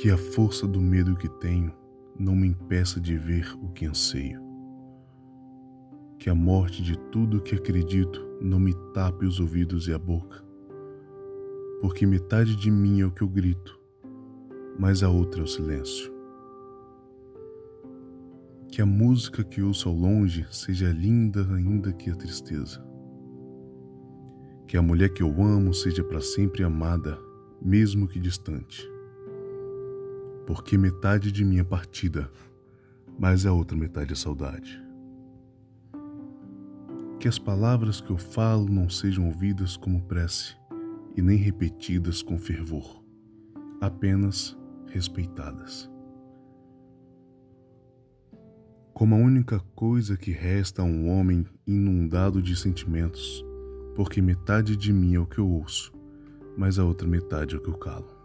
Que a força do medo que tenho não me impeça de ver o que anseio. Que a morte de tudo que acredito não me tape os ouvidos e a boca. Porque metade de mim é o que eu grito, mas a outra é o silêncio. Que a música que ouço ao longe seja linda ainda que a tristeza. Que a mulher que eu amo seja para sempre amada, mesmo que distante porque metade de minha partida, mas a outra metade é saudade. Que as palavras que eu falo não sejam ouvidas como prece e nem repetidas com fervor, apenas respeitadas. Como a única coisa que resta a um homem inundado de sentimentos, porque metade de mim é o que eu ouço, mas a outra metade é o que eu calo.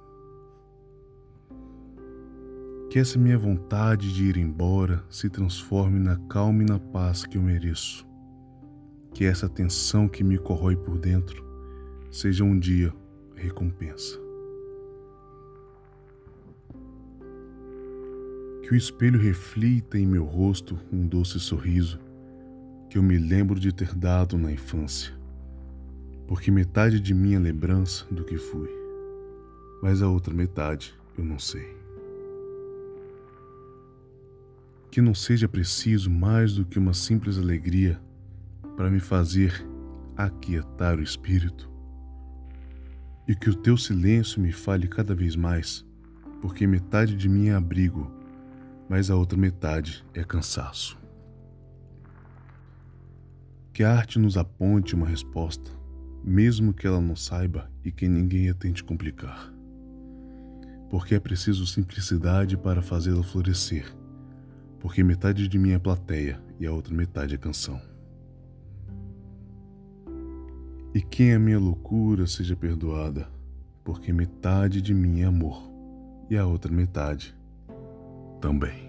Que essa minha vontade de ir embora se transforme na calma e na paz que eu mereço. Que essa tensão que me corrói por dentro seja um dia recompensa. Que o espelho reflita em meu rosto um doce sorriso que eu me lembro de ter dado na infância, porque metade de minha lembrança do que fui, mas a outra metade eu não sei. Que não seja preciso mais do que uma simples alegria para me fazer aquietar o espírito. E que o teu silêncio me fale cada vez mais, porque metade de mim é abrigo, mas a outra metade é cansaço. Que a arte nos aponte uma resposta, mesmo que ela não saiba e que ninguém a tente complicar. Porque é preciso simplicidade para fazê-la florescer porque metade de mim é plateia e a outra metade é canção. E quem a minha loucura seja perdoada, porque metade de mim é amor e a outra metade também.